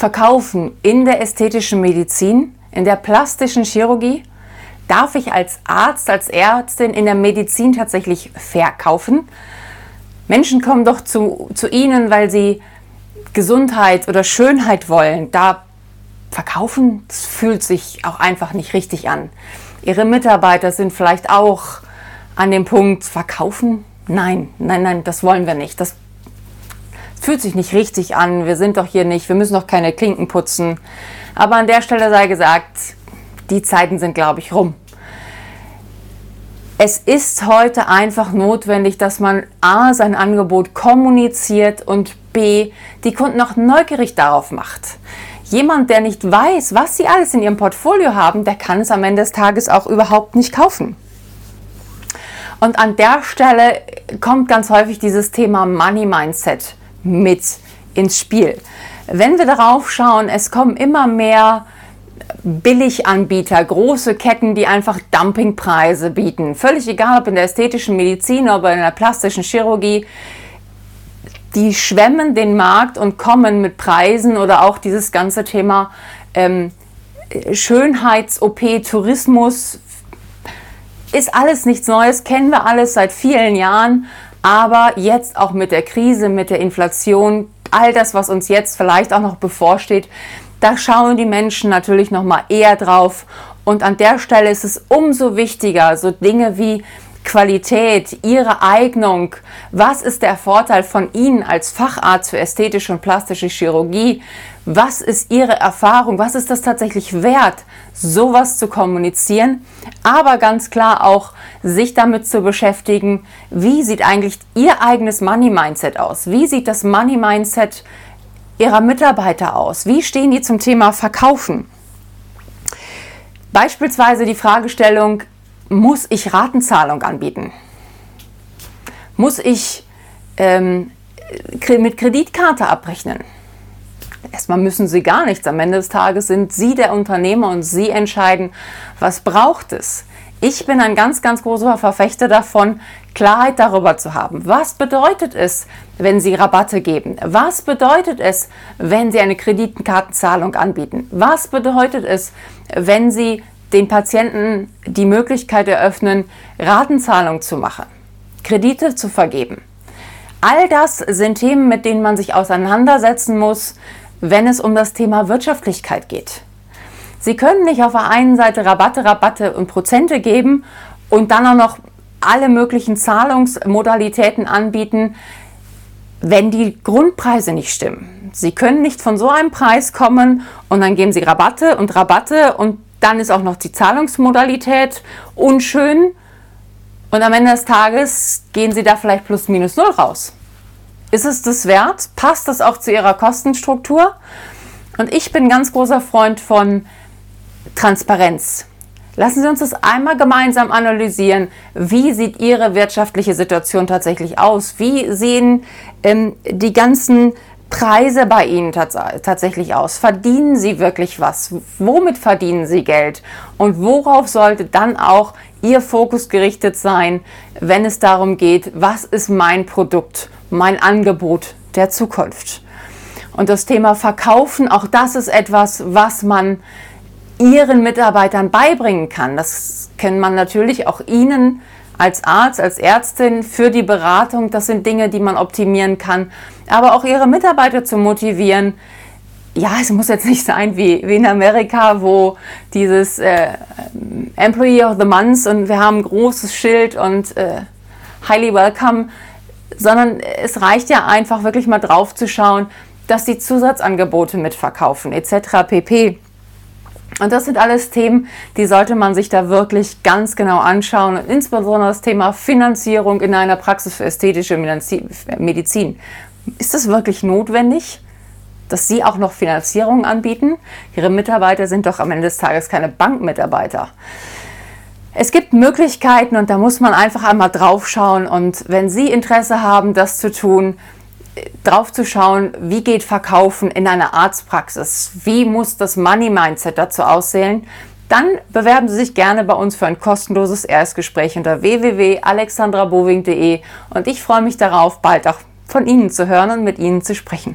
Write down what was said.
verkaufen in der ästhetischen Medizin, in der plastischen Chirurgie? Darf ich als Arzt, als Ärztin in der Medizin tatsächlich verkaufen? Menschen kommen doch zu, zu Ihnen, weil sie Gesundheit oder Schönheit wollen. Da verkaufen, das fühlt sich auch einfach nicht richtig an. Ihre Mitarbeiter sind vielleicht auch an dem Punkt, verkaufen? Nein, nein, nein, das wollen wir nicht. Das fühlt sich nicht richtig an. Wir sind doch hier nicht, wir müssen doch keine Klinken putzen. Aber an der Stelle sei gesagt, die Zeiten sind, glaube ich, rum. Es ist heute einfach notwendig, dass man A, sein Angebot kommuniziert und B, die Kunden auch neugierig darauf macht. Jemand, der nicht weiß, was sie alles in ihrem Portfolio haben, der kann es am Ende des Tages auch überhaupt nicht kaufen. Und an der Stelle kommt ganz häufig dieses Thema Money Mindset mit ins Spiel. Wenn wir darauf schauen, es kommen immer mehr Billiganbieter, große Ketten, die einfach Dumpingpreise bieten. Völlig egal, ob in der ästhetischen Medizin oder in der plastischen Chirurgie. Die schwemmen den Markt und kommen mit Preisen oder auch dieses ganze Thema ähm, Schönheits-OP, Tourismus, ist alles nichts Neues, kennen wir alles seit vielen Jahren. Aber jetzt auch mit der Krise, mit der Inflation, all das, was uns jetzt vielleicht auch noch bevorsteht, da schauen die Menschen natürlich noch mal eher drauf. Und an der Stelle ist es umso wichtiger, so Dinge wie Qualität, Ihre Eignung, was ist der Vorteil von Ihnen als Facharzt für ästhetische und plastische Chirurgie, was ist Ihre Erfahrung, was ist das tatsächlich wert, sowas zu kommunizieren, aber ganz klar auch sich damit zu beschäftigen, wie sieht eigentlich Ihr eigenes Money Mindset aus, wie sieht das Money Mindset Ihrer Mitarbeiter aus, wie stehen die zum Thema Verkaufen. Beispielsweise die Fragestellung, muss ich Ratenzahlung anbieten? Muss ich ähm, mit Kreditkarte abrechnen? Erstmal müssen Sie gar nichts. Am Ende des Tages sind Sie der Unternehmer und Sie entscheiden, was braucht es. Ich bin ein ganz, ganz großer Verfechter davon, Klarheit darüber zu haben. Was bedeutet es, wenn Sie Rabatte geben? Was bedeutet es, wenn Sie eine Kreditkartenzahlung anbieten? Was bedeutet es, wenn Sie den Patienten die Möglichkeit eröffnen, Ratenzahlung zu machen, Kredite zu vergeben. All das sind Themen, mit denen man sich auseinandersetzen muss, wenn es um das Thema Wirtschaftlichkeit geht. Sie können nicht auf der einen Seite Rabatte, Rabatte und Prozente geben und dann auch noch alle möglichen Zahlungsmodalitäten anbieten, wenn die Grundpreise nicht stimmen. Sie können nicht von so einem Preis kommen und dann geben Sie Rabatte und Rabatte und dann ist auch noch die Zahlungsmodalität unschön. Und am Ende des Tages gehen Sie da vielleicht plus minus null raus. Ist es das wert? Passt das auch zu Ihrer Kostenstruktur? Und ich bin ganz großer Freund von Transparenz. Lassen Sie uns das einmal gemeinsam analysieren. Wie sieht Ihre wirtschaftliche Situation tatsächlich aus? Wie sehen ähm, die ganzen Preise bei Ihnen tats tatsächlich aus? Verdienen Sie wirklich was? Womit verdienen Sie Geld? Und worauf sollte dann auch Ihr Fokus gerichtet sein, wenn es darum geht, was ist mein Produkt, mein Angebot der Zukunft? Und das Thema Verkaufen, auch das ist etwas, was man Ihren Mitarbeitern beibringen kann. Das kann man natürlich auch Ihnen als Arzt, als Ärztin für die Beratung. Das sind Dinge, die man optimieren kann. Aber auch ihre Mitarbeiter zu motivieren. Ja, es muss jetzt nicht sein wie, wie in Amerika, wo dieses äh, Employee of the Month und wir haben ein großes Schild und äh, highly welcome, sondern es reicht ja einfach wirklich mal drauf zu schauen, dass die Zusatzangebote mitverkaufen etc. pp. Und das sind alles Themen, die sollte man sich da wirklich ganz genau anschauen. Und insbesondere das Thema Finanzierung in einer Praxis für ästhetische Medizin. Ist es wirklich notwendig, dass Sie auch noch Finanzierung anbieten? Ihre Mitarbeiter sind doch am Ende des Tages keine Bankmitarbeiter. Es gibt Möglichkeiten und da muss man einfach einmal drauf schauen. Und wenn Sie Interesse haben, das zu tun, drauf zu schauen, wie geht Verkaufen in einer Arztpraxis? Wie muss das Money Mindset dazu aussehen? Dann bewerben Sie sich gerne bei uns für ein kostenloses Erstgespräch unter www.alexandrabowing.de und ich freue mich darauf, bald auch von Ihnen zu hören und mit Ihnen zu sprechen.